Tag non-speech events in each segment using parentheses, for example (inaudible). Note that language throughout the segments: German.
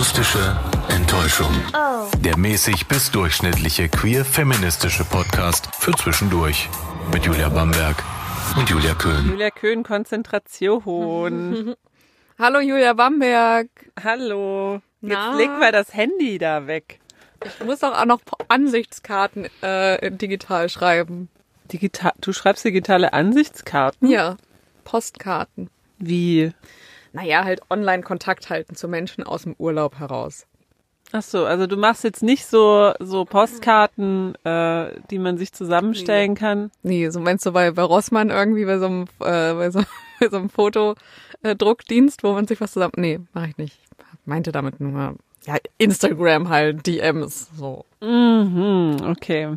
Akustische Enttäuschung. Der mäßig bis durchschnittliche queer-feministische Podcast für zwischendurch. Mit Julia Bamberg und Julia Köhn. Julia Köhn, Konzentration. (laughs) Hallo Julia Bamberg. Hallo. Jetzt Na? leg mal das Handy da weg. Ich muss auch noch Ansichtskarten äh, digital schreiben. Digital, du schreibst digitale Ansichtskarten? Ja, Postkarten. Wie? Naja, halt online Kontakt halten zu Menschen aus dem Urlaub heraus. Ach so, also du machst jetzt nicht so so Postkarten, äh, die man sich zusammenstellen kann. Nee, so meinst du bei, bei Rossmann irgendwie bei so einem, äh, bei so, (laughs) bei so einem Fotodruckdienst, wo man sich was zusammen. Nee, mach ich nicht. Meinte damit nur, ja, Instagram halt, DMs, so. Mhm, okay.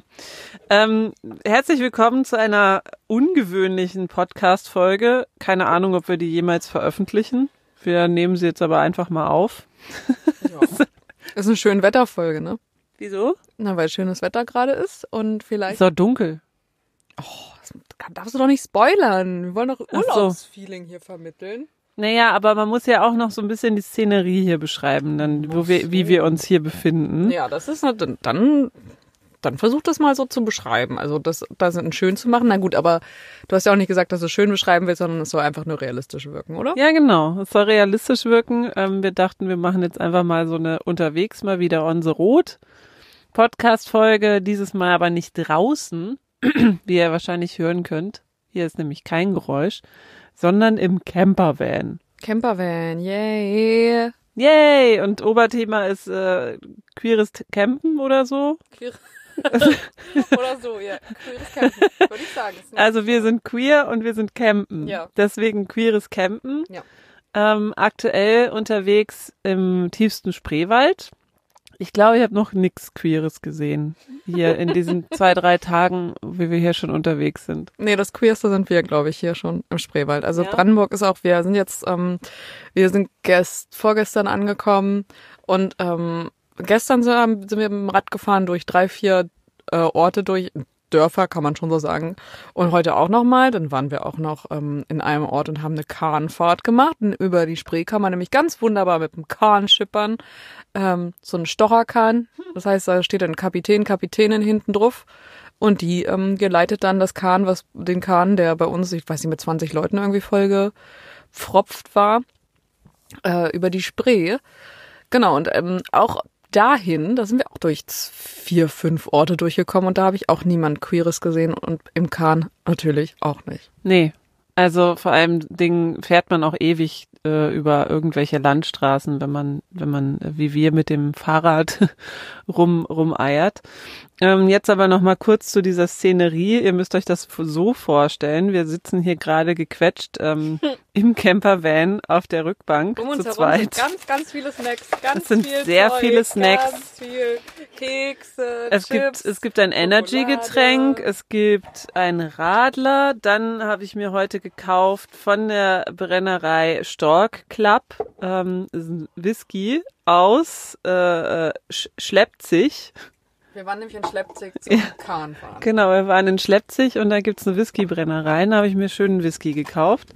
Ähm, herzlich willkommen zu einer ungewöhnlichen Podcast-Folge. Keine Ahnung, ob wir die jemals veröffentlichen. Wir nehmen sie jetzt aber einfach mal auf. (laughs) Ist eine schöne Wetterfolge, ne? Wieso? Na, weil schönes Wetter gerade ist und vielleicht. ist doch dunkel. Das darfst du doch nicht spoilern. Wir wollen doch Ach so. Urlaubsfeeling hier vermitteln. Naja, aber man muss ja auch noch so ein bisschen die Szenerie hier beschreiben, dann, wo wir, wie wir uns hier befinden. Ja, das ist na- dann, dann, dann versuch das mal so zu beschreiben. Also das, das schön zu machen. Na gut, aber du hast ja auch nicht gesagt, dass du schön beschreiben willst, sondern es soll einfach nur realistisch wirken, oder? Ja, genau. Es soll realistisch wirken. Ähm, wir dachten, wir machen jetzt einfach mal so eine unterwegs mal wieder on the road Podcast-Folge. Dieses Mal aber nicht draußen, (clears throat) wie ihr wahrscheinlich hören könnt. Hier ist nämlich kein Geräusch, sondern im Campervan. Campervan, yay. Yay! Und Oberthema ist äh, queeres Campen oder so. (laughs) oder so, ja. Queeres Campen, würde ich sagen. Also wir sind queer und wir sind campen. Ja. Deswegen queeres Campen. Ja. Ähm, aktuell unterwegs im tiefsten Spreewald. Ich glaube, ich habe noch nix Queeres gesehen. Hier in diesen (laughs) zwei, drei Tagen, wie wir hier schon unterwegs sind. Nee, das Queerste sind wir, glaube ich, hier schon im Spreewald. Also Ja. Brandenburg ist auch, wir sind jetzt, ähm, wir sind gest, vorgestern angekommen und ähm, gestern sind wir mit dem Rad gefahren durch drei, vier äh, Orte durch, Dörfer kann man schon so sagen. Und heute auch nochmal, dann waren wir auch noch ähm, in einem Ort und haben eine Kahnfahrt gemacht. Und über die Spree kann man nämlich ganz wunderbar mit dem Kahn schippern. Ähm, so ein Stocherkahn. Das heißt, da steht ein Kapitän, Kapitänin hinten drauf. Und die ähm, geleitet dann das Kahn, was den Kahn, der bei uns, ich weiß nicht, mit 20 Leuten irgendwie voll gefropft war, äh, über die Spree. Genau, und ähm, auch dahin, da sind wir auch durch vier, fünf Orte durchgekommen und da habe ich auch niemand Queeres gesehen und im Kahn natürlich auch nicht. Nee. Also vor allem Dingen fährt man auch ewig äh, über irgendwelche Landstraßen, wenn man, wenn man äh, wie wir mit dem Fahrrad rum rumeiert. Ähm, jetzt aber noch mal kurz zu dieser Szenerie. Ihr müsst euch das so vorstellen. Wir sitzen hier gerade gequetscht ähm, (laughs) im Campervan auf der Rückbank zu zweit. ganz, ganz viele Snacks, ganz Es sind viel sehr Zeug, viele Snacks. Ganz viel Kekse, Es gibt, Chips, es gibt ein Energy-Getränk, es gibt ein Radler, dann habe ich mir heute gekauft von der Brennerei Stork Club ähm, Whisky aus äh, äh, Sch Schleppzig. Wir waren nämlich in Schleppzig zum Kahn fahren. Genau, wir waren in Schleppzig und da gibt's eine Whisky-Brennerei, da habe ich mir schönen Whisky gekauft.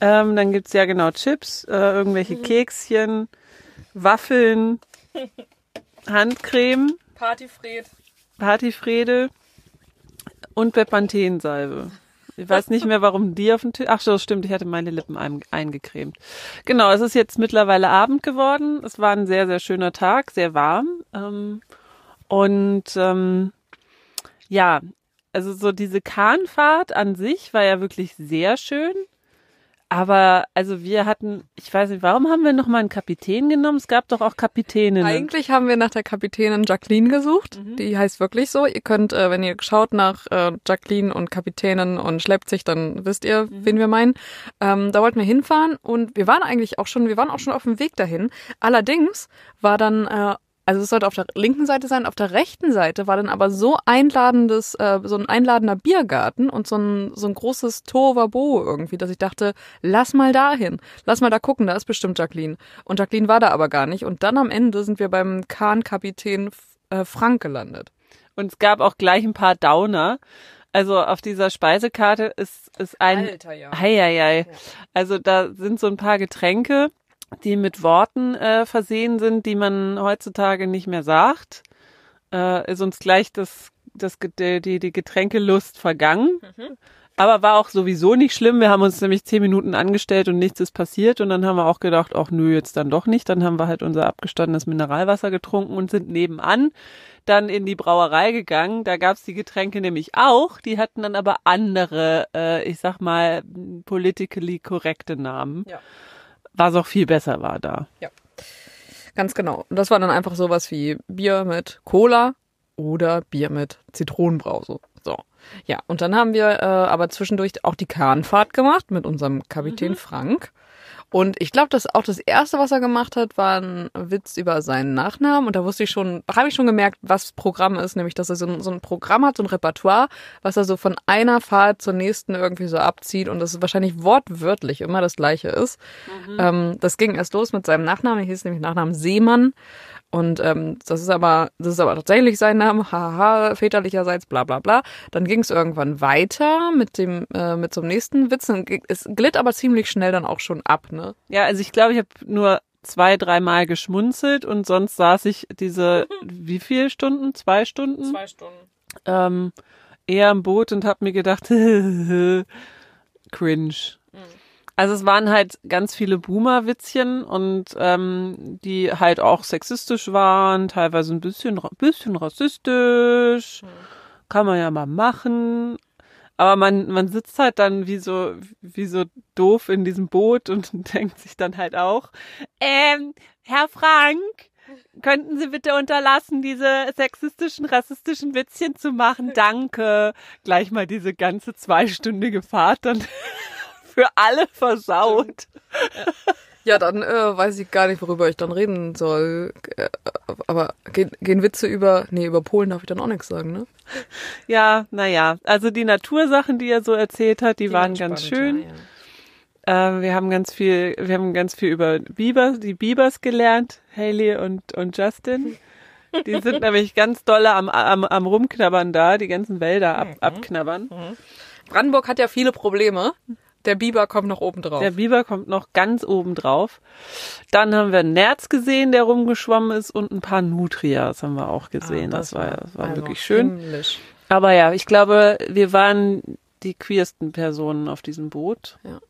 Ähm, dann gibt's ja genau Chips, äh, irgendwelche Kekschen, Waffeln, Handcreme. Partyfred. Partyfrede und Bepanthensalbe. Ich weiß nicht mehr, warum die auf dem Tisch. Ach so, stimmt, ich hatte meine Lippen ein, eingecremt. Genau, es ist jetzt mittlerweile Abend geworden. Es war ein sehr, sehr schöner Tag, sehr warm. Ähm, und ähm, ja, also so diese Kahnfahrt an sich war ja wirklich sehr schön. Aber also wir hatten, ich weiß nicht, warum haben wir noch mal einen Kapitän genommen? Es gab doch auch Kapitäninnen. Eigentlich haben wir nach der Kapitänin Jacqueline gesucht. Die heißt wirklich so. Ihr könnt, äh, wenn ihr schaut nach äh, Jacqueline und Kapitänin und Schleppzig, dann wisst ihr, wen wir meinen. Ähm, da wollten wir hinfahren und wir waren eigentlich auch schon, wir waren auch schon auf dem Weg dahin. Allerdings war dann äh, also es sollte auf der linken Seite sein, auf der rechten Seite war dann aber so einladendes, äh, so ein einladender Biergarten und so ein, so ein großes Tovabo irgendwie, dass ich dachte, lass mal dahin, lass mal da gucken, da ist bestimmt Jacqueline. Und Jacqueline war da aber gar nicht. Und dann am Ende sind wir beim Kahn-Kapitän äh, Frank gelandet. Und es gab auch gleich ein paar Downer. Also auf dieser Speisekarte ist, ist ein Alter, ja. Heieiei. Also da sind so ein paar Getränke. Die mit Worten äh, versehen sind, die man heutzutage nicht mehr sagt. Äh, ist uns gleich das, das, die, die Getränkelust vergangen. Mhm. Aber war auch sowieso nicht schlimm. Wir haben uns nämlich zehn Minuten angestellt und nichts ist passiert. Und dann haben wir auch gedacht, ach nö, jetzt dann doch nicht. Dann haben wir halt unser abgestandenes Mineralwasser getrunken und sind nebenan dann in die Brauerei gegangen. Da gab's die Getränke nämlich auch. Die hatten dann aber andere, äh, ich sag mal, politically korrekte Namen. Ja. Was auch viel besser war da. Ja. Ganz genau. Und das war dann einfach sowas wie Bier mit Cola oder Bier mit Zitronenbrause. So. Ja, und dann haben wir äh, aber zwischendurch auch die Kahnfahrt gemacht mit unserem Kapitän mhm. Frank. Und ich glaube, dass auch das erste, was er gemacht hat, war ein Witz über seinen Nachnamen. Und da wusste ich schon, habe ich schon gemerkt, was Programm ist, nämlich, dass er so ein, so ein Programm hat, so ein Repertoire, was er so von einer Fahrt zur nächsten irgendwie so abzieht und das wahrscheinlich wortwörtlich immer das gleiche ist. Mhm. Ähm, das ging erst los mit seinem Nachnamen, er hieß nämlich Nachnamen Seemann. Und ähm, das ist aber, das ist aber tatsächlich sein Name, haha, väterlicherseits, bla bla bla. Dann ging es irgendwann weiter mit dem, äh, mit einem nächsten Witz. Es glitt aber ziemlich schnell dann auch schon ab, ne? Ja, also ich glaube, ich habe nur zwei, dreimal geschmunzelt und sonst saß ich diese, wie viele Stunden? Zwei Stunden? Zwei Stunden. Ähm, eher im Boot und habe mir gedacht, (laughs) cringe. Also es waren halt ganz viele Boomer-Witzchen und ähm, die halt auch sexistisch waren, teilweise ein bisschen, bisschen rassistisch. Mhm. Kann man ja mal machen. Aber man, man sitzt halt dann wie so, wie so doof in diesem Boot und (laughs) denkt sich dann halt auch, ähm, Herr Frank, könnten Sie bitte unterlassen, diese sexistischen, rassistischen Witzchen zu machen? (laughs) Danke. Gleich mal diese ganze zweistündige Fahrt dann für alle versaut. Ja, dann äh, weiß ich gar nicht, worüber ich dann reden soll. Äh, aber gehen, gehen Witze über, nee, über Polen darf ich dann auch nichts sagen, ne? Ja, naja, also die Natursachen, die er so erzählt hat, die, die waren ganz schön. Ja, ja. Äh, wir haben ganz viel, wir haben ganz viel über Biber, die Bibers gelernt, Haley und, und Justin. Die sind (laughs) nämlich ganz dolle am, am, am Rumknabbern da, die ganzen Wälder ab, mhm. abknabbern. Mhm. Brandenburg hat ja viele Probleme. Der Biber kommt noch oben drauf. Der Biber kommt noch ganz oben drauf. Dann haben wir einen Nerz gesehen, der rumgeschwommen ist und ein paar Nutrias haben wir auch gesehen. Ah, das, das, war, das war also wirklich schön. Himmlisch. Aber ja, ich glaube, wir waren die queersten Personen auf diesem Boot. Ja,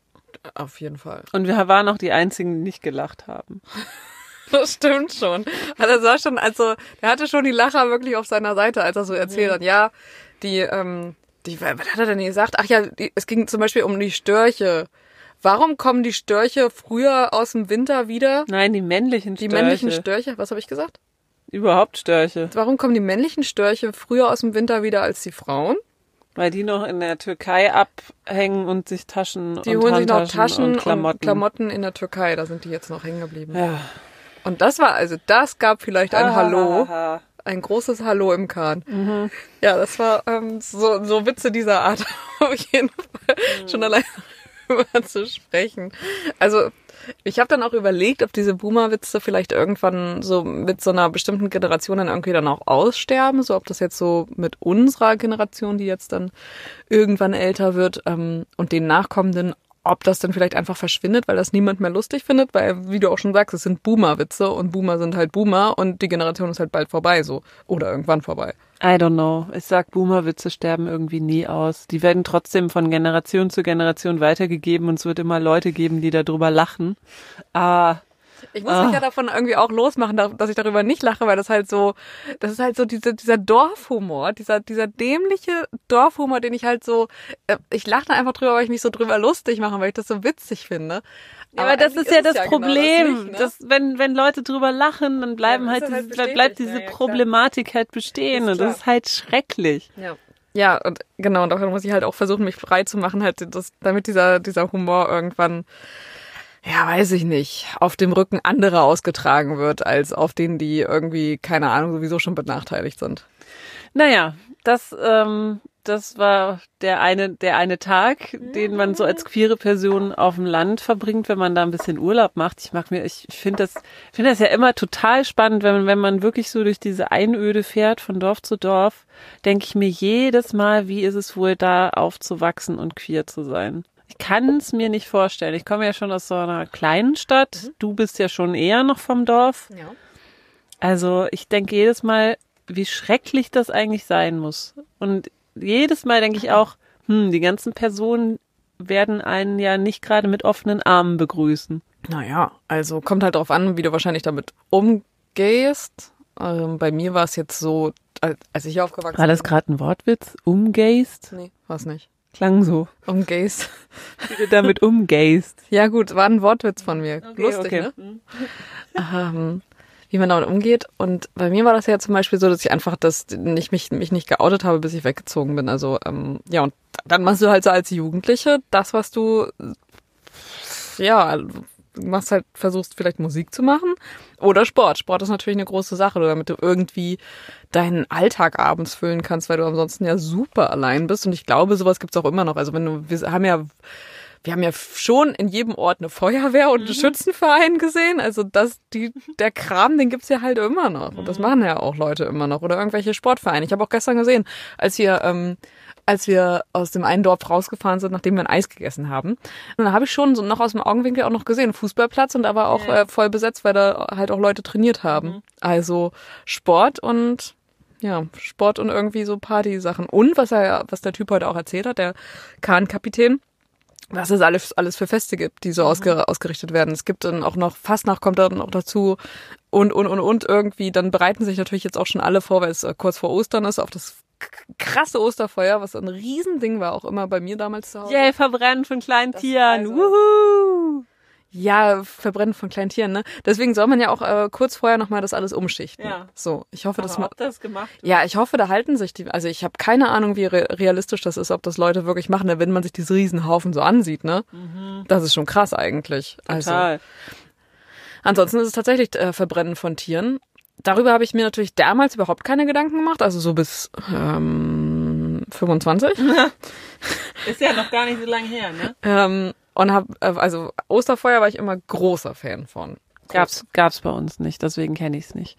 auf jeden Fall. Und wir waren auch die einzigen, die nicht gelacht haben. (laughs) Das stimmt schon. Also er sah schon, also er hatte schon die Lacher wirklich auf seiner Seite, als er so erzählt hat, ja, die, ähm, die, was hat er denn gesagt? Ach ja, es ging zum Beispiel um die Störche. Warum kommen die Störche früher aus dem Winter wieder? Nein, die männlichen Störche. Die männlichen Störche, was habe ich gesagt? Überhaupt Störche. Warum kommen die männlichen Störche früher aus dem Winter wieder als die Frauen? Weil die noch in der Türkei abhängen und sich Taschen die und holen sich noch Taschen und Klamotten. und Klamotten in der Türkei, da sind die jetzt noch hängen geblieben. Ja. Und das war also, das gab vielleicht ein Hallo ein großes Hallo im Kahn. Mhm. Ja, das war ähm, so, so Witze dieser Art (laughs) auf jeden Fall mhm. schon allein (laughs) darüber zu sprechen. Also ich habe dann auch überlegt, ob diese Boomer-Witze vielleicht irgendwann so mit so einer bestimmten Generation dann irgendwie dann auch aussterben, so ob das jetzt so mit unserer Generation, die jetzt dann irgendwann älter wird, ähm, und den Nachkommenden ob das dann vielleicht einfach verschwindet, weil das niemand mehr lustig findet, weil, wie du auch schon sagst, es sind Boomer-Witze und Boomer sind halt Boomer und die Generation ist halt bald vorbei, so. Oder irgendwann vorbei. I don't know. Ich sag, Boomer-Witze sterben irgendwie nie aus. Die werden trotzdem von Generation zu Generation weitergegeben und es wird immer Leute geben, die darüber lachen. Ah, ich muss mich ja davon irgendwie auch losmachen, dass ich darüber nicht lache, weil das halt so, das ist halt so dieser, dieser Dorfhumor, dieser, dieser dämliche Dorfhumor, den ich halt so, äh, ich lache da einfach drüber, weil ich mich so drüber lustig mache, weil ich das so witzig finde. Ja, aber, aber das ist ja das ja Problem, genau das nicht, ne? dass wenn wenn Leute drüber lachen, dann bleiben ja, halt, halt diese, bleibt diese Problematik halt bestehen und das ist halt schrecklich. Ja. Ja, und genau, und daher muss ich halt auch versuchen, mich frei zu machen, halt, das, damit dieser, dieser Humor irgendwann ja, weiß ich nicht, auf dem Rücken anderer ausgetragen wird, als auf denen, die irgendwie, keine Ahnung, sowieso schon benachteiligt sind. Naja, das, ähm, das war der eine, der eine Tag, den man so als queere Person auf dem Land verbringt, wenn man da ein bisschen Urlaub macht. Ich mag mir, ich finde das, finde das ja immer total spannend, wenn, wenn man wirklich so durch diese Einöde fährt, von Dorf zu Dorf, denke ich mir jedes Mal, wie ist es wohl da aufzuwachsen und queer zu sein. Ich kann es mir nicht vorstellen. Ich komme ja schon aus so einer kleinen Stadt. Mhm. Du bist ja schon eher noch vom Dorf. Ja. Also ich denke jedes Mal, wie schrecklich das eigentlich sein muss. Und jedes Mal denke ich auch, hm, die ganzen Personen werden einen ja nicht gerade mit offenen Armen begrüßen. Naja, also kommt halt darauf an, wie du wahrscheinlich damit umgehst. Ähm, bei mir war es jetzt so, als ich aufgewachsen bin. War das gerade ein Wortwitz? Umgehst? Nee, war es nicht. Klang so. Umgehst. Wie du damit umgehst. Ja gut, war ein Wortwitz von mir. Okay, Lustig, okay. ne? Mhm. ähm, wie man damit umgeht. Und bei mir war das ja zum Beispiel so, dass ich einfach das nicht mich, mich nicht geoutet habe, bis ich weggezogen bin. Also ähm, ja, und dann machst du halt so als Jugendliche das, was du ja machst halt, versuchst vielleicht Musik zu machen oder Sport. Sport ist natürlich eine große Sache, damit du irgendwie deinen Alltag abends füllen kannst, weil du ansonsten ja super allein bist. Und ich glaube, sowas gibt's auch immer noch. Also wenn du, wir haben ja wir haben ja schon in jedem Ort eine Feuerwehr und einen mhm. Schützenverein gesehen. Also das, die, der Kram, den gibt's ja halt immer noch. Und das mhm. machen ja auch Leute immer noch. Oder irgendwelche Sportvereine. Ich habe auch gestern gesehen, als wir, ähm, als wir aus dem einen Dorf rausgefahren sind, nachdem wir ein Eis gegessen haben. Und da habe ich schon so noch aus dem Augenwinkel auch noch gesehen, Fußballplatz und da war auch ja. äh, voll besetzt, weil da halt auch Leute trainiert haben. Mhm. Also Sport und ja, Sport und irgendwie so Party-Sachen. Und was er, was der Typ heute auch erzählt hat, der Kahnkapitän, was es alles, alles für Feste gibt, die so mhm. ausger ausgerichtet werden. Es gibt dann auch noch, Fastnacht kommt dann auch dazu und, und, und, und irgendwie, dann bereiten sich natürlich jetzt auch schon alle vor, weil es äh, kurz vor Ostern ist, auf das krasse Osterfeuer, was ein Riesending war, auch immer bei mir damals zu Hause. Yay, verbrennen von kleinen das Tieren. Also, Wuhu! Ja, verbrennen von kleinen Tieren, ne? Deswegen soll man ja auch äh, kurz vorher nochmal das alles umschichten. Ja. So, ich hoffe, dass man. das gemacht wird. Ja, ich hoffe, da halten sich die. Also ich habe keine Ahnung, wie re realistisch das ist, ob das Leute wirklich machen, wenn man sich diese Riesenhaufen so ansieht, ne? Mhm. Das ist schon krass eigentlich. Also Total. Also, ansonsten ist es tatsächlich äh, Verbrennen von Tieren. Darüber habe ich mir natürlich damals überhaupt keine Gedanken gemacht, also so bis ähm, 25. (laughs) ist ja noch gar nicht so lange her, ne? ähm, und hab, äh, also Osterfeuer war ich immer großer Fan von. Gab's, gab's bei uns nicht, deswegen kenne ich es nicht.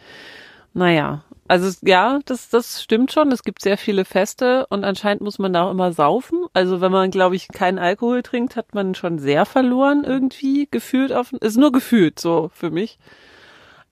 Naja, also ja, das, das stimmt schon. Es gibt sehr viele Feste und anscheinend muss man da auch immer saufen. Also wenn man, glaube ich, keinen Alkohol trinkt, hat man schon sehr verloren irgendwie gefühlt auf. Ist nur gefühlt so für mich.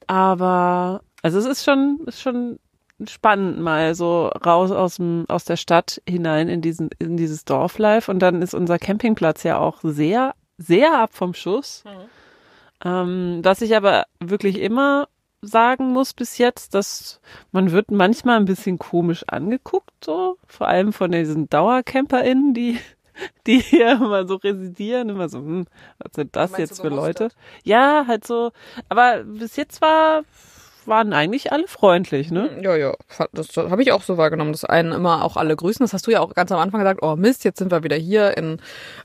Aber also es ist schon, ist schon spannend mal so raus aus dem aus der Stadt hinein in diesen in dieses Dorflife und dann ist unser Campingplatz ja auch sehr sehr ab vom Schuss. Mhm. Ähm, was ich aber wirklich immer sagen muss bis jetzt, dass man wird manchmal ein bisschen komisch angeguckt, so vor allem von diesen DauercamperInnen, die die hier immer so residieren, immer so, hm, was sind das jetzt für Leute? Ja, halt so, aber bis jetzt war waren eigentlich alle freundlich, ne? Ja, ja. Das, das habe ich auch so wahrgenommen, dass einen immer auch alle grüßen. Das hast du ja auch ganz am Anfang gesagt, oh Mist, jetzt sind wir wieder hier in,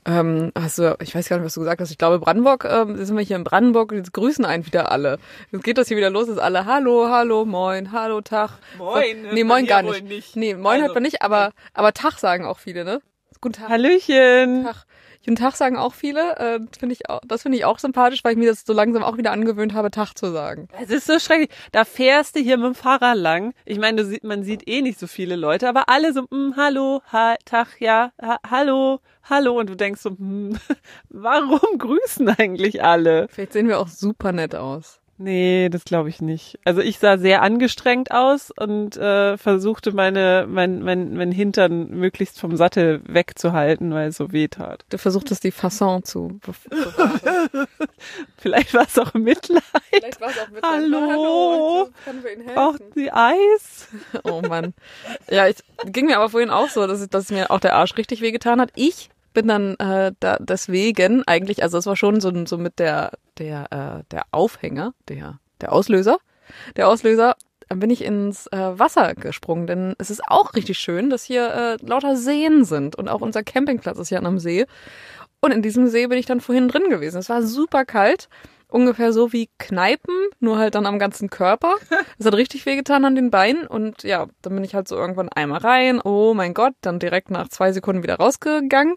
ähm, hast du, ich weiß gar nicht, was du gesagt hast, ich glaube Brandenburg, ähm, sind wir hier in Brandenburg, jetzt grüßen einen wieder alle. Jetzt geht das hier wieder los, ist alle Hallo, Hallo, Moin, Hallo, Tag. Moin. Nee, Moin gar nicht. nicht. Nee, Moin also, hört man nicht, aber, aber Tag sagen auch viele, ne? Guten Tag. Hallöchen. Tag. Guten Tag sagen auch viele. Äh, find ich auch, das finde ich auch sympathisch, weil ich mir das so langsam auch wieder angewöhnt habe, Tag zu sagen. Es ist so schrecklich. Da fährst du hier mit dem Fahrrad lang. Ich meine, sieht, man sieht eh nicht so viele Leute, aber alle so, mm, hallo, ha, Tag, ja, ha, hallo, hallo. Und du denkst so, hm, (laughs) warum grüßen eigentlich alle? Vielleicht sehen wir auch super nett aus. Nee, das glaube ich nicht. Also ich sah sehr angestrengt aus und äh, versuchte meine mein, mein, mein Hintern möglichst vom Sattel wegzuhalten, weil es so weh tat. Du versuchtest die Fasson zu (laughs) Vielleicht war es auch Mitleid. Vielleicht war es auch Mitleid. Hallo, Hallo können wir Ihnen helfen? Braucht Sie Eis? oh Mann. Ja, ich ging mir aber vorhin auch so, dass, dass mir auch der Arsch richtig wehgetan hat. Ich bin dann äh, da deswegen eigentlich, also es war schon so, so mit der der äh, der Aufhänger, der der Auslöser, der Auslöser, dann bin ich ins äh, Wasser gesprungen, denn es ist auch richtig schön, dass hier äh, lauter Seen sind und auch unser Campingplatz ist ja an einem See. Und in diesem See bin ich dann vorhin drin gewesen. Es war super kalt ungefähr so wie Kneipen, nur halt dann am ganzen Körper. (laughs) Es hat richtig wehgetan an den Beinen und ja, dann bin ich halt so irgendwann einmal rein, oh mein Gott, dann direkt nach zwei Sekunden wieder rausgegangen.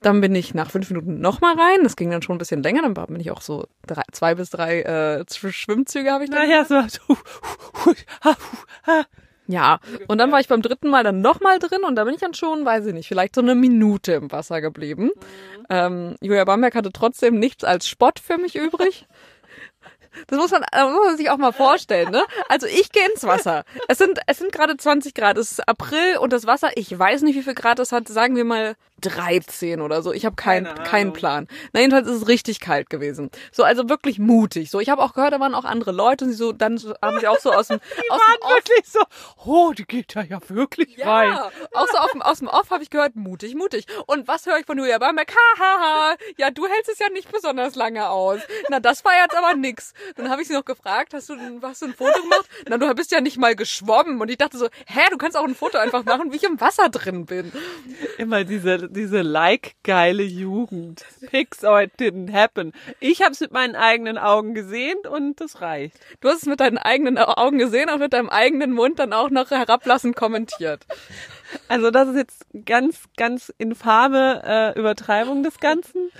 Dann bin ich nach fünf Minuten nochmal rein. Das ging dann schon ein bisschen länger. Dann bin ich auch so drei, zwei bis drei äh, Schwimmzüge habe ich dann. Naja, so. (laughs) Ja, und dann war ich beim dritten Mal dann nochmal drin und da bin ich dann schon, weiß ich nicht, vielleicht so eine Minute im Wasser geblieben. Mhm. Ähm, Julia Bamberg hatte trotzdem nichts als Spott für mich übrig. Das muss man, das muss man sich auch mal vorstellen, ne? Also ich gehe ins Wasser. Es sind, es sind gerade 20 Grad. Es ist April und das Wasser, ich weiß nicht, wie viel Grad es hat. Sagen wir mal 13 oder so. Ich habe keinen keinen Plan. Na, jedenfalls ist es richtig kalt gewesen. So, also wirklich mutig. So, ich habe auch gehört, da waren auch andere Leute und sie so, dann haben sie auch so aus dem, (laughs) die aus waren dem Off, wirklich so, oh, die geht da ja wirklich ja, rein. auch so auf dem, aus dem Off habe ich gehört, mutig, mutig. Und was höre ich von Julia Bamberg? Hahaha, ja, du hältst es ja nicht besonders lange aus. Na, das war jetzt aber nix. Dann habe ich sie noch gefragt, hast du, hast du ein Foto gemacht? Na, du bist ja nicht mal geschwommen. Und ich dachte so, hä, du kannst auch ein Foto einfach machen, wie ich im Wasser drin bin. Immer diese, diese like-geile Jugend. Or it didn't happen. Ich habe es mit meinen eigenen Augen gesehen und das reicht. Du hast es mit deinen eigenen Augen gesehen und mit deinem eigenen Mund dann auch noch herablassend kommentiert. Also das ist jetzt ganz, ganz infame äh, Übertreibung des Ganzen.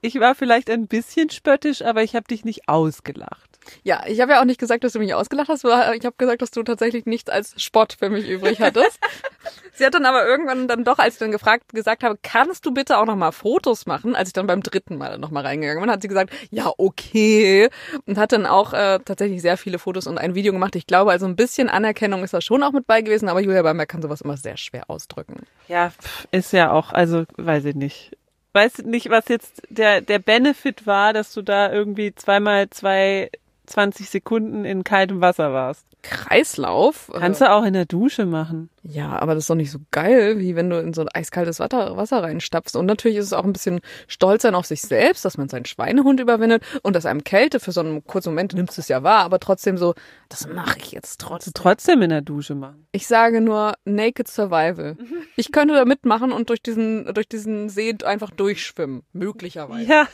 Ich war vielleicht ein bisschen spöttisch, aber ich habe dich nicht ausgelacht. Ja, ich habe ja auch nicht gesagt, dass du mich ausgelacht hast. Ich habe gesagt, dass du tatsächlich nichts als Spott für mich übrig hattest. (laughs) Sie hat dann aber irgendwann dann doch, als ich dann gefragt, gesagt habe, kannst du bitte auch noch mal Fotos machen? Als ich dann beim dritten Mal noch mal reingegangen bin, hat sie gesagt, ja, okay. Und hat dann auch äh, tatsächlich sehr viele Fotos und ein Video gemacht. Ich glaube, also ein bisschen Anerkennung ist da schon auch mit bei gewesen, aber Julia Bamberg kann sowas immer sehr schwer ausdrücken. Ja, ist ja auch, also weiß ich nicht weiß nicht, was jetzt der, der Benefit war, dass du da irgendwie zweimal zwei 20 Sekunden in kaltem Wasser warst. Kreislauf. Kannst du auch in der Dusche machen. Ja, aber das ist doch nicht so geil, wie wenn du in so ein eiskaltes Wasser, Wasser reinstapfst. Und natürlich ist es auch ein bisschen stolz sein auf sich selbst, dass man seinen Schweinehund überwindet und dass einem Kälte für so einen kurzen Moment nimmst du es ja wahr, aber trotzdem so, das mache ich jetzt trotzdem. Trotzdem in der Dusche machen. Ich sage nur Naked Survival. (laughs) Ich könnte da mitmachen und durch diesen, durch diesen See einfach durchschwimmen. Möglicherweise.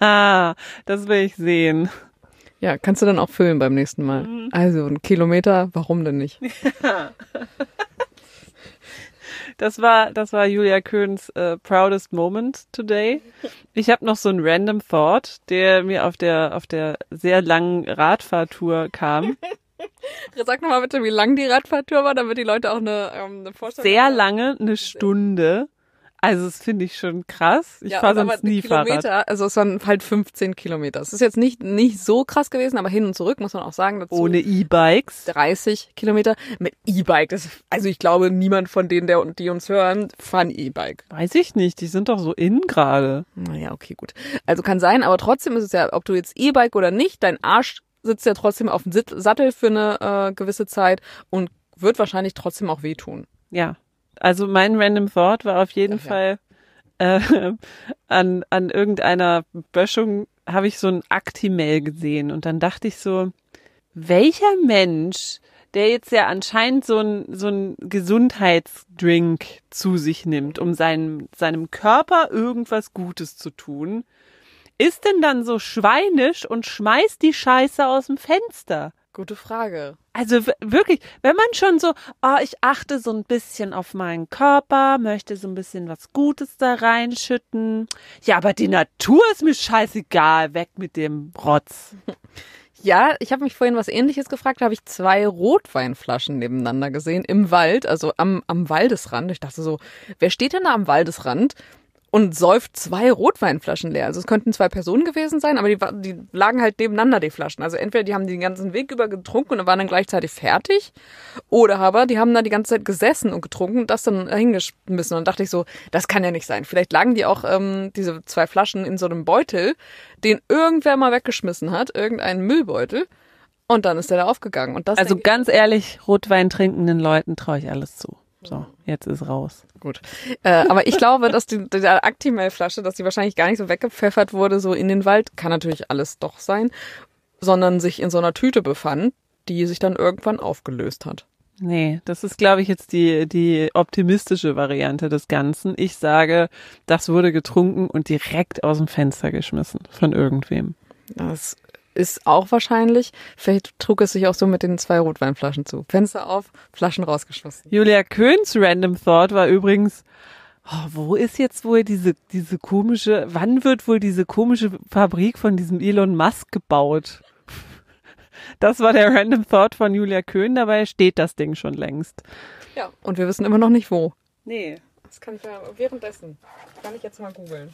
Ja, (laughs) das will ich sehen. Ja, kannst du dann auch füllen beim nächsten Mal. Mhm. Also ein Kilometer, warum denn nicht? (laughs) Das war, das war Julia Köhns äh, proudest moment today. Ich habe noch so einen random Thought, der mir auf der auf der sehr langen Radfahrtour kam. (laughs) Sag nochmal bitte, wie lang die Radfahrtour war, damit die Leute auch eine, ähm, eine Vorstellung Sehr lange, eine Stunde. Also das finde ich schon krass. Ich ja, fahre sonst nie Kilometer, Fahrrad. Also es waren halt 15 Kilometer. Es ist jetzt nicht nicht so krass gewesen, aber hin und zurück muss man auch sagen. Dazu Ohne E-Bikes. 30 Kilometer mit E-Bike. Also ich glaube, niemand von denen, der die uns hören, fahren E-Bike. Weiß ich nicht. Die sind doch so in gerade. Naja, okay, gut. Also kann sein, aber trotzdem ist es ja, ob du jetzt E-Bike oder nicht, dein Arsch sitzt ja trotzdem auf dem Sattel für eine äh, gewisse Zeit und wird wahrscheinlich trotzdem auch wehtun. Ja, also mein Random Thought war auf jeden Ach, Fall äh, (laughs) an, an irgendeiner Böschung habe ich so ein Actimel gesehen und dann dachte ich so, welcher Mensch, der jetzt ja anscheinend so ein, so ein Gesundheitsdrink zu sich nimmt, um seinem, seinem Körper irgendwas Gutes zu tun, ist denn dann so schweinisch und schmeißt die Scheiße aus dem Fenster? Gute Frage. Also wirklich, wenn man schon so, oh, ich achte so ein bisschen auf meinen Körper, möchte so ein bisschen was Gutes da reinschütten. Ja, aber die Natur ist mir scheißegal, weg mit dem Rotz. (laughs) Ja, ich habe mich vorhin was ähnliches gefragt, da habe ich zwei Rotweinflaschen nebeneinander gesehen im Wald, also am, am Waldesrand. Ich dachte so, wer steht denn da am Waldesrand und säuft zwei Rotweinflaschen leer. Also es könnten zwei Personen gewesen sein, aber die, die lagen halt nebeneinander, die Flaschen. Also entweder die haben den ganzen Weg über getrunken und waren dann gleichzeitig fertig, oder aber die haben da die ganze Zeit gesessen und getrunken und das dann hingeschmissen. Und dann dachte ich so, das kann ja nicht sein. Vielleicht lagen die auch ähm, diese zwei Flaschen in so einem Beutel, den irgendwer mal weggeschmissen hat, irgendeinen Müllbeutel. Und dann ist der da aufgegangen. Und das also ganz ehrlich, Rotwein trinkenden Leuten traue ich alles zu. So, jetzt ist raus. Gut. Äh, aber ich glaube, dass die, die Actimel-Flasche, dass die wahrscheinlich gar nicht so weggepfeffert wurde, so in den Wald, kann natürlich alles doch sein, sondern sich in so einer Tüte befand, die sich dann irgendwann aufgelöst hat. Nee, das ist, glaube ich, jetzt die, die optimistische Variante des Ganzen. Ich sage, das wurde getrunken und direkt aus dem Fenster geschmissen von irgendwem. Das ist auch wahrscheinlich. Vielleicht trug es sich auch so mit den zwei Rotweinflaschen zu. Fenster auf, Flaschen rausgeschlossen. Julia Köhns Random Thought war übrigens, oh, wo ist jetzt wohl diese, diese komische, wann wird wohl diese komische Fabrik von diesem Elon Musk gebaut? Das war der Random Thought von Julia Köhn, dabei steht das Ding schon längst. Ja, und wir wissen immer noch nicht wo. Nee. Das kann ich ja währenddessen. Kann ich jetzt mal googeln.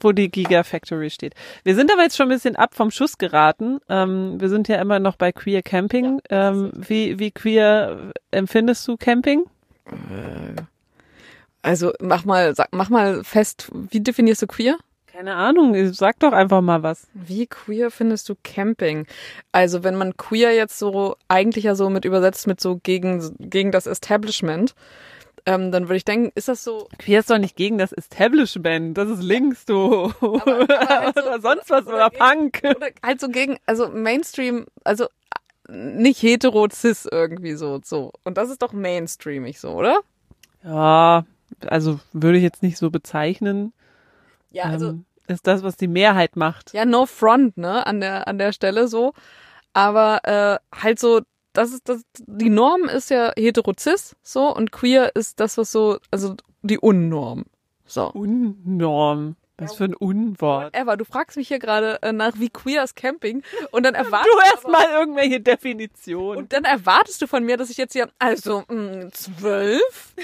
Wo die Gigafactory steht. Wir sind aber jetzt schon ein bisschen ab vom Schuss geraten. Ähm, wir sind ja immer noch bei Queer Camping. Ja, ähm, wie, wie queer empfindest du Camping? Äh, also mach mal, sag, mach mal fest, wie definierst du queer? Keine Ahnung, sag doch einfach mal was. Wie queer findest du Camping? Also wenn man queer jetzt so eigentlich ja so mit übersetzt mit so gegen, gegen das Establishment, ähm, dann würde ich denken, ist das so. Queer ist doch nicht gegen das Establishment, das ist links, du. Aber, aber (laughs) halt so, oder sonst was, oder, oder gegen, Punk. Oder halt so gegen, also Mainstream, also nicht hetero cis irgendwie so, so. Und das ist doch mainstreamig so, oder? Ja, also würde ich jetzt nicht so bezeichnen. Ja, also. Ähm, ist das, was die Mehrheit macht. Ja, no front, ne, an der, an der Stelle so. Aber äh, halt so, das ist das, die Norm ist ja heterozis, so, und queer ist das, was so, also die Unnorm. So. Unnorm. Was für ein Unwort. Ever, du fragst mich hier gerade äh, nach, wie queer ist Camping und dann erwartest du erstmal irgendwelche Definitionen. Und dann erwartest du von mir, dass ich jetzt hier, also mh, mm, zwölf?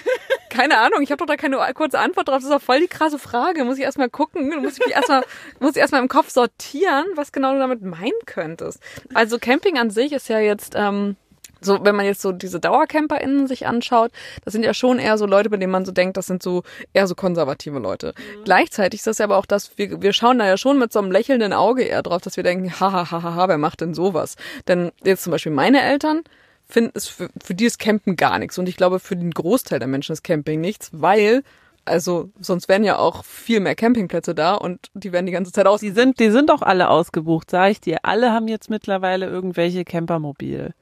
Keine Ahnung, ich habe doch da keine kurze Antwort drauf. Das ist auch voll die krasse Frage. Muss ich erstmal gucken, muss ich mich erstmal, (laughs) muss ich erstmal im Kopf sortieren, was genau du damit meinen könntest. Also Camping an sich ist ja jetzt ähm, so, wenn man jetzt so diese DauercamperInnen sich anschaut, das sind ja schon eher so Leute, bei denen man so denkt, das sind so eher so konservative Leute. Mhm. Gleichzeitig ist das ja aber auch das, wir, wir schauen da ja schon mit so einem lächelnden Auge eher drauf, dass wir denken, haha, haha, ha, wer macht denn sowas? Denn jetzt zum Beispiel meine Eltern, finden es für, für die ist Campen gar nichts. Und ich glaube, für den Großteil der Menschen ist Camping nichts, weil also sonst wären ja auch viel mehr Campingplätze da und die werden die ganze Zeit aus. Die sind, die sind auch alle ausgebucht, sag ich dir. Alle haben jetzt mittlerweile irgendwelche Campermobil.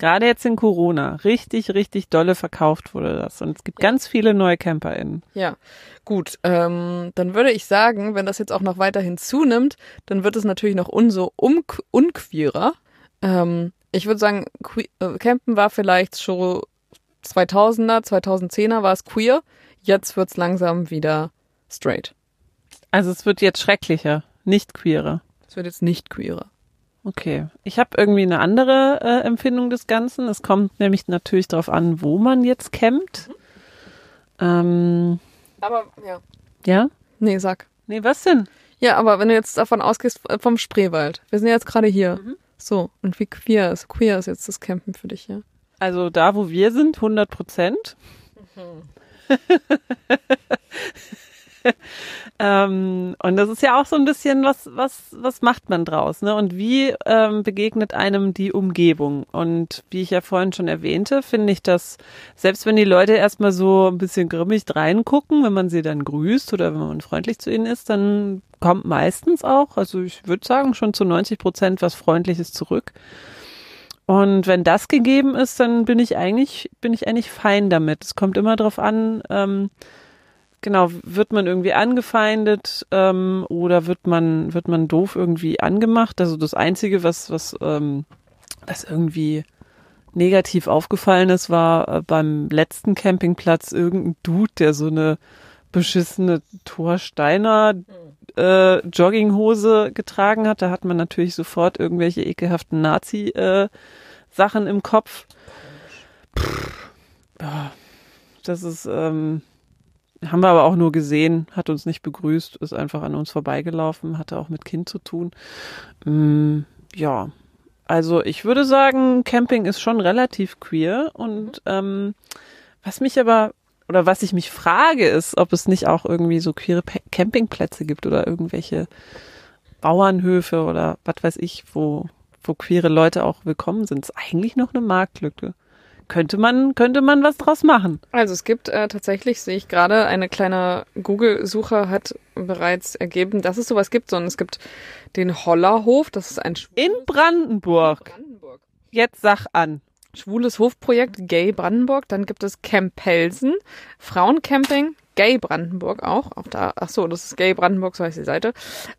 Gerade jetzt in Corona. Richtig, richtig dolle verkauft wurde das. Und es gibt ja. ganz viele neue CamperInnen. Ja, gut. Ähm, dann würde ich sagen, wenn das jetzt auch noch weiterhin zunimmt, dann wird es natürlich noch umso un unqueerer. Ähm, ich würde sagen, que äh, Campen war vielleicht schon 2000er, 2010er war es queer. Jetzt wird's langsam wieder straight. Also es wird jetzt schrecklicher, nicht queerer. Es wird jetzt nicht queerer. Okay. Ich habe irgendwie eine andere äh, Empfindung des Ganzen. Es kommt nämlich natürlich darauf an, wo man jetzt campt. Mhm. Ähm, aber ja. Ja? Nee, sag. Nee, was denn? Ja, aber wenn du jetzt davon ausgehst, äh, vom Spreewald. Wir sind ja jetzt gerade hier. Mhm. So, und wie queer ist, queer ist jetzt das Campen für dich hier? Also da, wo wir sind, 100 Prozent. Mhm. (laughs) (laughs) ähm, und das ist ja auch so ein bisschen, was, was, was macht man draus, ne? Und wie ähm, begegnet einem die Umgebung? Und wie ich ja vorhin schon erwähnte, finde ich, dass selbst wenn die Leute erstmal so ein bisschen grimmig reingucken, wenn man sie dann grüßt oder wenn man freundlich zu ihnen ist, dann kommt meistens auch, also ich würde sagen, schon zu 90 Prozent was Freundliches zurück. Und wenn das gegeben ist, dann bin ich eigentlich, bin ich eigentlich fein damit. Es kommt immer darauf an, ähm, genau, wird man irgendwie angefeindet ähm, oder wird man, wird man doof irgendwie angemacht? Also das Einzige, was, was, ähm, was irgendwie negativ aufgefallen ist, war äh, beim letzten Campingplatz irgendein Dude, der so eine beschissene Thorsteiner äh, Jogginghose getragen hat. Da hat man natürlich sofort irgendwelche ekelhaften Nazi-Sachen äh, im Kopf. Pff, ja, das ist, ähm, haben wir aber auch nur gesehen, hat uns nicht begrüßt, ist einfach an uns vorbeigelaufen, hatte auch mit Kind zu tun. Mm, ja, also ich würde sagen, Camping ist schon relativ queer und ähm, was mich aber oder was ich mich frage, ist, ob es nicht auch irgendwie so queere P Campingplätze gibt oder irgendwelche Bauernhöfe oder was weiß ich, wo, wo queere Leute auch willkommen sind. Ist eigentlich noch eine Marktlücke könnte man, könnte man was draus machen. Also es gibt äh, tatsächlich, sehe ich gerade, eine kleine Google-Suche hat bereits ergeben, dass es sowas gibt, sondern es gibt den Hollerhof, das ist ein Schwul In Brandenburg. In Brandenburg. Jetzt sag an. Schwules Hofprojekt Gay Brandenburg, dann gibt es Camp Pelsen, Frauencamping, Gay Brandenburg auch. Auch da, ach so, das ist Gay Brandenburg, so heißt die Seite.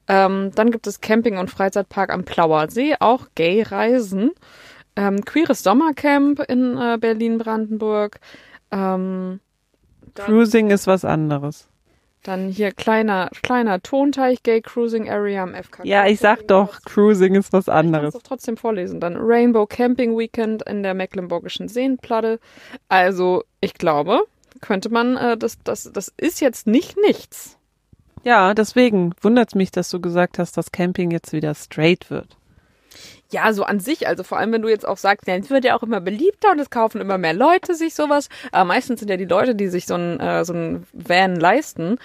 Ähm, dann gibt es Camping und Freizeitpark am Plauer See, auch Gay Reisen ähm, Queeres Sommercamp in äh, Berlin-Brandenburg. Ähm, Cruising ist was anderes. Dann hier kleiner, kleiner Tonteich, Gay Cruising Area am FK. Ja, ich sag doch, Cruising ist was anderes. Ich kann doch trotzdem vorlesen. Dann Rainbow Camping Weekend in der Mecklenburgischen Seenplatte. Also, ich glaube, könnte man, äh, das, das, das ist jetzt nicht nichts. Ja, deswegen wundert es mich, dass du gesagt hast, dass Camping jetzt wieder straight wird. Ja, so an sich, also vor allem, wenn du jetzt auch sagst, ja, es wird ja auch immer beliebter und es kaufen immer mehr Leute sich sowas. Aber meistens sind ja die Leute, die sich so ein, äh, so ein Van leisten,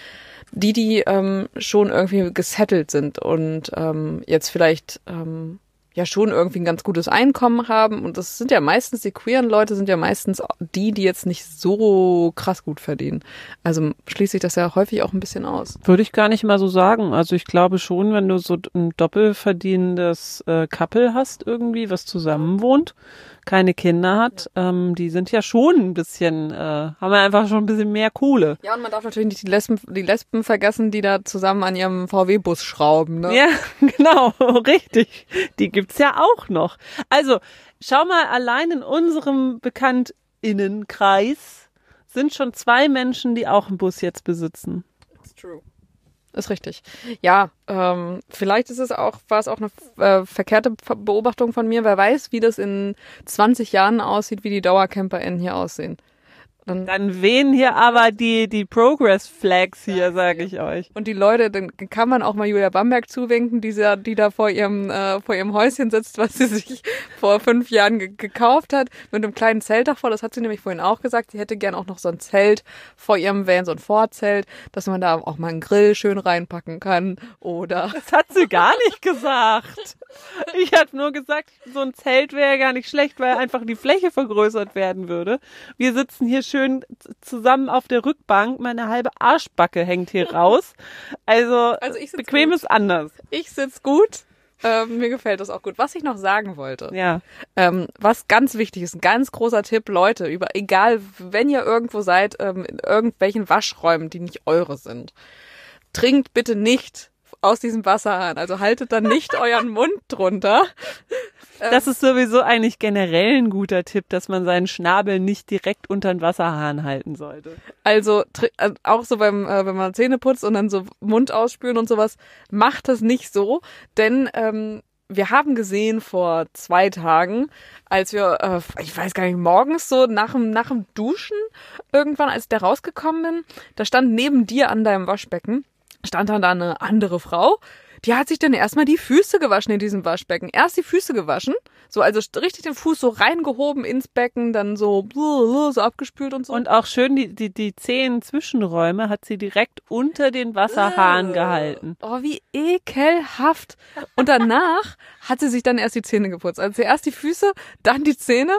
die, die ähm, schon irgendwie gesettelt sind und ähm, jetzt vielleicht ähm, ja schon irgendwie ein ganz gutes Einkommen haben. Und das sind ja meistens, die queeren Leute sind ja meistens die, die jetzt nicht so krass gut verdienen. Also schließt sich das ja häufig auch ein bisschen aus. Würde ich gar nicht mal so sagen. Also ich glaube schon, wenn du so ein doppelverdienendes äh, Couple hast irgendwie, was zusammen wohnt, keine Kinder hat, ähm, die sind ja schon ein bisschen, äh, haben ja einfach schon ein bisschen mehr Kohle. Ja, und man darf natürlich nicht die Lesben, die Lesben vergessen, die da zusammen an ihrem VW-Bus schrauben, ne? Ja, (laughs) genau, richtig. Die gibt's ja auch noch. Also, schau mal, allein in unserem Bekanntinnenkreis sind schon zwei Menschen, die auch einen Bus jetzt besitzen. It's true ist richtig. Ja, ähm, vielleicht ist es auch, war es auch eine äh, verkehrte Beobachtung von mir. Wer weiß, wie das in 20 Jahren aussieht, wie die DauercamperInnen hier aussehen. Dann, dann wehen hier aber die, die Progress Flags hier, sage ich euch. Und die Leute, dann kann man auch mal Julia Bamberg zuwinken, die, die da vor ihrem, äh, vor ihrem Häuschen sitzt, was sie (laughs) sich vor fünf Jahren ge gekauft hat, mit einem kleinen Zelt davor. Das hat sie nämlich vorhin auch gesagt. Sie hätte gern auch noch so ein Zelt vor ihrem Van, so ein Vorzelt, dass man da auch mal einen Grill schön reinpacken kann. Oder. (laughs) Das hat sie gar nicht gesagt. Ich hatte nur gesagt, so ein Zelt wäre gar nicht schlecht, weil einfach die Fläche vergrößert werden würde. Wir sitzen hier schön zusammen auf der Rückbank. Meine halbe Arschbacke hängt hier raus. Also, also bequem gut. ist anders. Ich sitze gut. Ähm, mir gefällt das auch gut. Was ich noch sagen wollte, ja. ähm, was ganz wichtig ist, ein ganz großer Tipp, Leute, über egal, wenn ihr irgendwo seid, ähm, in irgendwelchen Waschräumen, die nicht eure sind, trinkt bitte nicht aus diesem Wasserhahn. Also haltet dann nicht (laughs) euren Mund drunter. Das ist sowieso eigentlich generell ein guter Tipp, dass man seinen Schnabel nicht direkt unter den Wasserhahn halten sollte. Also äh, auch so beim, äh, wenn man Zähne putzt und dann so Mund ausspülen und sowas, macht das nicht so, denn ähm, wir haben gesehen vor zwei Tagen, als wir, äh, ich weiß gar nicht, morgens so nach dem, nach dem Duschen irgendwann, als ich da rausgekommen bin, da stand neben dir an deinem Waschbecken stand dann da eine andere Frau, die hat sich dann erstmal die Füße gewaschen in diesem Waschbecken. Erst die Füße gewaschen, so also richtig den Fuß so reingehoben ins Becken, dann so (laughs) so abgespült und so. Und auch schön die die die zehn Zwischenräume hat sie direkt unter den Wasserhahn gehalten. Oh, wie ekelhaft. Und danach hat sie sich dann erst die Zähne geputzt. Also zuerst die Füße, dann die Zähne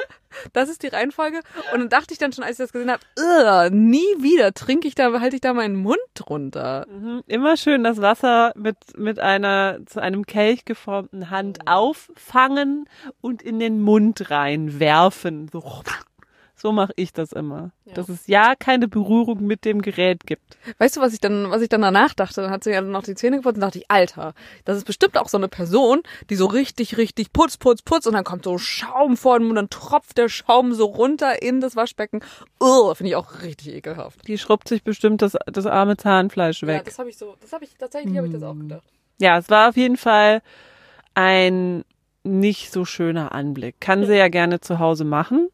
das ist die Reihenfolge. Und dann dachte ich dann schon, als ich das gesehen habe, nie wieder trinke ich da, halte ich da meinen Mund drunter. Mhm. Immer schön das Wasser mit, mit einer zu einem Kelch geformten Hand auffangen und in den Mund reinwerfen. So so mache ich das immer. Ja. Dass es ja keine Berührung mit dem Gerät gibt. Weißt du, was ich dann, was ich dann danach dachte? Dann hat sie ja noch die Zähne geputzt und dachte ich, Alter, das ist bestimmt auch so eine Person, die so richtig, richtig putz, putz, putz und dann kommt so Schaum vor und dann tropft der Schaum so runter in das Waschbecken. Finde ich auch richtig ekelhaft. Die schrubbt sich bestimmt das, das arme Zahnfleisch weg. Ja, das habe ich so, das habe ich, tatsächlich hm. habe ich das auch gedacht. Ja, es war auf jeden Fall ein nicht so schöner Anblick. Kann sie ja gerne zu Hause machen,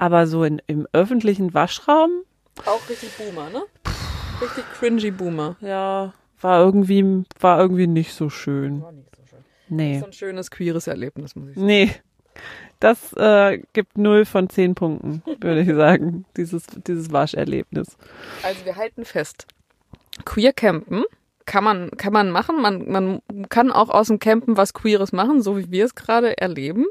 aber so in, im öffentlichen Waschraum. Auch richtig Boomer, ne? Richtig cringy Boomer. Ja, war irgendwie, war irgendwie nicht so schön. War nicht so schön. Nee. so ein schönes queeres Erlebnis, muss ich sagen. Nee. Das äh, gibt null von zehn Punkten, würde ich sagen, (laughs) dieses, dieses Wascherlebnis. Also wir halten fest. Queer campen kann man, kann man machen. Man, man kann auch aus dem Campen was Queeres machen, so wie wir es gerade erleben.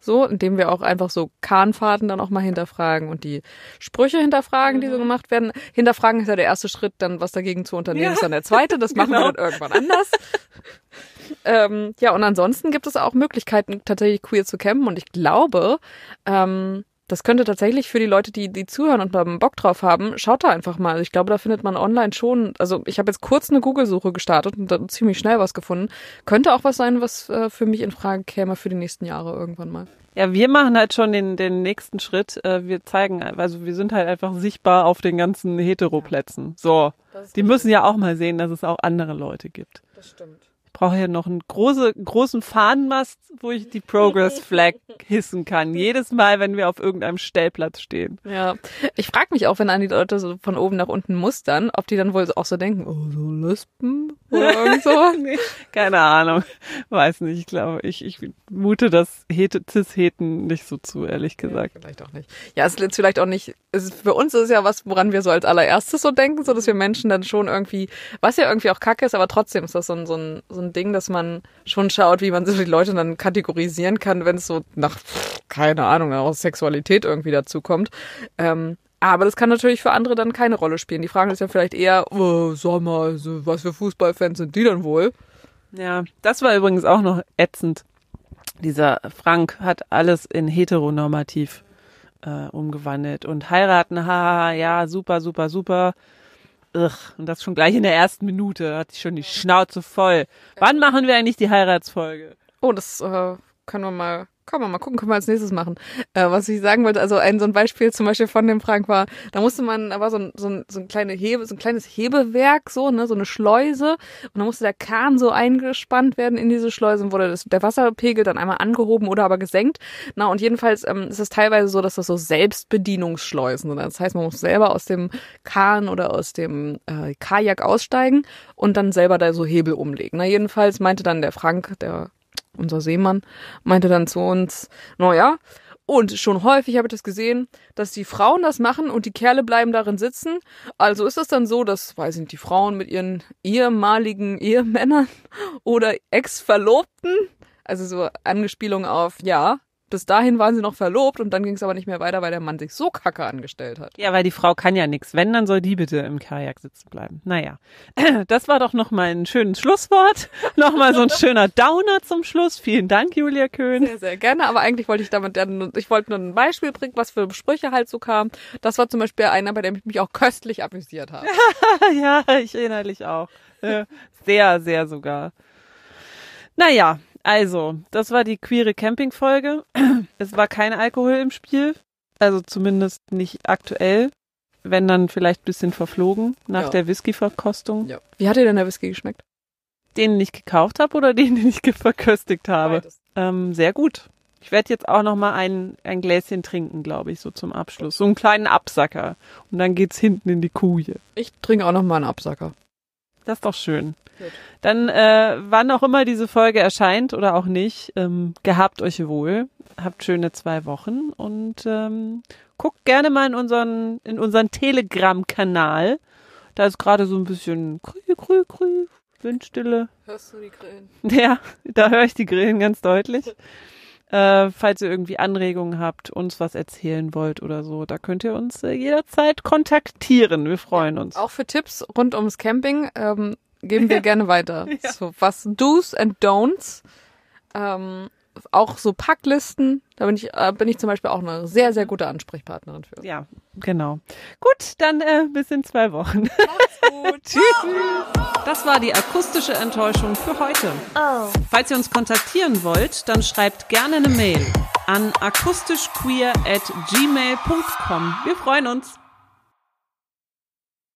So, indem wir auch einfach so Kahnfahrten dann auch mal hinterfragen und die Sprüche hinterfragen, die so mhm. gemacht werden. Hinterfragen ist ja der erste Schritt, dann was dagegen zu unternehmen, ja. ist dann der zweite. Das (laughs) machen genau. wir dann irgendwann anders. ähm, ja, und ansonsten gibt es auch Möglichkeiten, tatsächlich queer zu campen. Und ich glaube, ähm, das könnte tatsächlich für die Leute, die die zuhören und mal Bock drauf haben, schaut da einfach mal. Also ich glaube, da findet man online schon, also ich habe jetzt kurz eine Google-Suche gestartet und dann ziemlich schnell was gefunden. Könnte auch was sein, was äh, für mich in Frage käme für die nächsten Jahre irgendwann mal. Ja, wir machen halt schon den, den nächsten Schritt. Äh, wir zeigen, also wir sind halt einfach sichtbar auf den ganzen Heteroplätzen. So. Die müssen ja auch mal sehen, dass es auch andere Leute gibt. Das stimmt brauche hier noch einen große, großen Fahnenmast, wo ich die Progress Flag hissen kann. Jedes Mal, wenn wir auf irgendeinem Stellplatz stehen. Ja. Ich frage mich auch, wenn an die Leute so von oben nach unten mustern, ob die dann wohl auch so denken, oh, so Lesben oder irgend so. (laughs) nee, keine Ahnung. Weiß nicht. Ich glaube, ich, ich mute das Hete, Cis-Heten nicht so zu, ehrlich gesagt. Ja, vielleicht auch nicht. Ja, es ist vielleicht auch nicht, es ist, für uns ist es ja was, woran wir so als allererstes so denken, so dass wir Menschen dann schon irgendwie, was ja irgendwie auch kacke ist, aber trotzdem ist das so ein, so ein, so ein Ding, dass man schon schaut, wie man so die Leute dann kategorisieren kann, wenn es so nach, keine Ahnung, auch Sexualität irgendwie dazu kommt. Ähm, aber das kann natürlich für andere dann keine Rolle spielen. Die Frage ist ja vielleicht eher, oh, sag mal, was für Fußballfans sind die dann wohl? Ja, das war übrigens auch noch ätzend. Dieser Frank hat alles in heteronormativ äh, umgewandelt und heiraten, haha, ja, super, super, super. Ugh, und das schon gleich in der ersten Minute. Hatte ich schon die Schnauze voll. Wann machen wir eigentlich die Heiratsfolge? Oh, das äh, können wir mal können wir mal gucken, können wir als nächstes machen. Äh, was ich sagen wollte, also ein so ein Beispiel zum Beispiel von dem Frank war, da musste man, da war so ein, so ein, so ein kleine Hebe, so ein kleines Hebewerk, so, ne, so eine Schleuse. Und da musste der Kahn so eingespannt werden in diese Schleuse und wurde das, der Wasserpegel dann einmal angehoben oder aber gesenkt. Na, und jedenfalls ähm, ist es teilweise so, dass das so Selbstbedienungsschleusen sind. Das heißt, man muss selber aus dem Kahn oder aus dem äh, Kajak aussteigen und dann selber da so Hebel umlegen. Na, jedenfalls meinte dann der Frank, der unser Seemann, meinte dann zu uns, naja, und schon häufig habe ich das gesehen, dass die Frauen das machen und die Kerle bleiben darin sitzen. Also ist es dann so, dass, weiß nicht, die Frauen mit ihren ehemaligen Ehemännern (laughs) oder Ex-Verlobten, also so Angespielung auf, ja, bis dahin waren sie noch verlobt und dann ging es aber nicht mehr weiter, weil der Mann sich so kacke angestellt hat. Ja, weil die Frau kann ja nichts. Wenn, dann soll die bitte im Kajak sitzen bleiben. Naja, (clears throat) das war doch noch mal ein schönes Schlusswort. (laughs) noch mal so ein schöner Downer zum Schluss. Vielen Dank, Julia Köhn. Sehr, sehr gerne. Aber eigentlich wollte ich damit, ich wollte nur ein Beispiel bringen, was für Sprüche halt so kamen. Das war zum Beispiel einer, bei dem ich mich auch köstlich amüsiert habe. (laughs) ja, ich innerlich auch. Sehr, sehr sogar. Naja, also, das war die queere Camping-Folge. (clears throat) Es war kein Alkohol im Spiel. Also zumindest nicht aktuell. Wenn dann vielleicht ein bisschen verflogen nach ja. der Whisky-Verkostung. Ja. Wie hat dir denn der Whisky geschmeckt? Den ich gekauft habe oder den, (laughs) den ich verköstigt habe? Ähm, sehr gut. Ich werde jetzt auch noch mal ein, ein Gläschen trinken, glaube ich, so zum Abschluss. So einen kleinen Absacker. Und dann geht's hinten in die Kuje. Ich trinke auch noch mal einen Absacker. Das ist doch schön. Gut. Dann, äh, wann auch immer diese Folge erscheint oder auch nicht, ähm, gehabt euch wohl. Habt schöne zwei Wochen und ähm, guckt gerne mal in unseren, in unseren Telegram-Kanal. Da ist gerade so ein bisschen krü, krü, krü, Windstille. Hörst du die Grillen? Ja, da höre ich die Grillen ganz deutlich. (laughs) Äh, falls ihr irgendwie Anregungen habt, uns was erzählen wollt oder so, da könnt ihr uns äh, jederzeit kontaktieren. Wir freuen uns. Auch für Tipps rund ums Camping ähm, geben wir (laughs) gerne weiter. Ja. So was Do's and Don'ts. Ähm, auch so Packlisten, da bin ich, äh, bin ich zum Beispiel auch eine sehr, sehr gute Ansprechpartnerin für. Ja, genau. Gut, dann äh, bis in zwei Wochen. Macht's gut. (laughs) Tschüss. Das war die akustische Enttäuschung für heute. Oh. Falls ihr uns kontaktieren wollt, dann schreibt gerne eine Mail an akustischqueer at gmail.com. Wir freuen uns.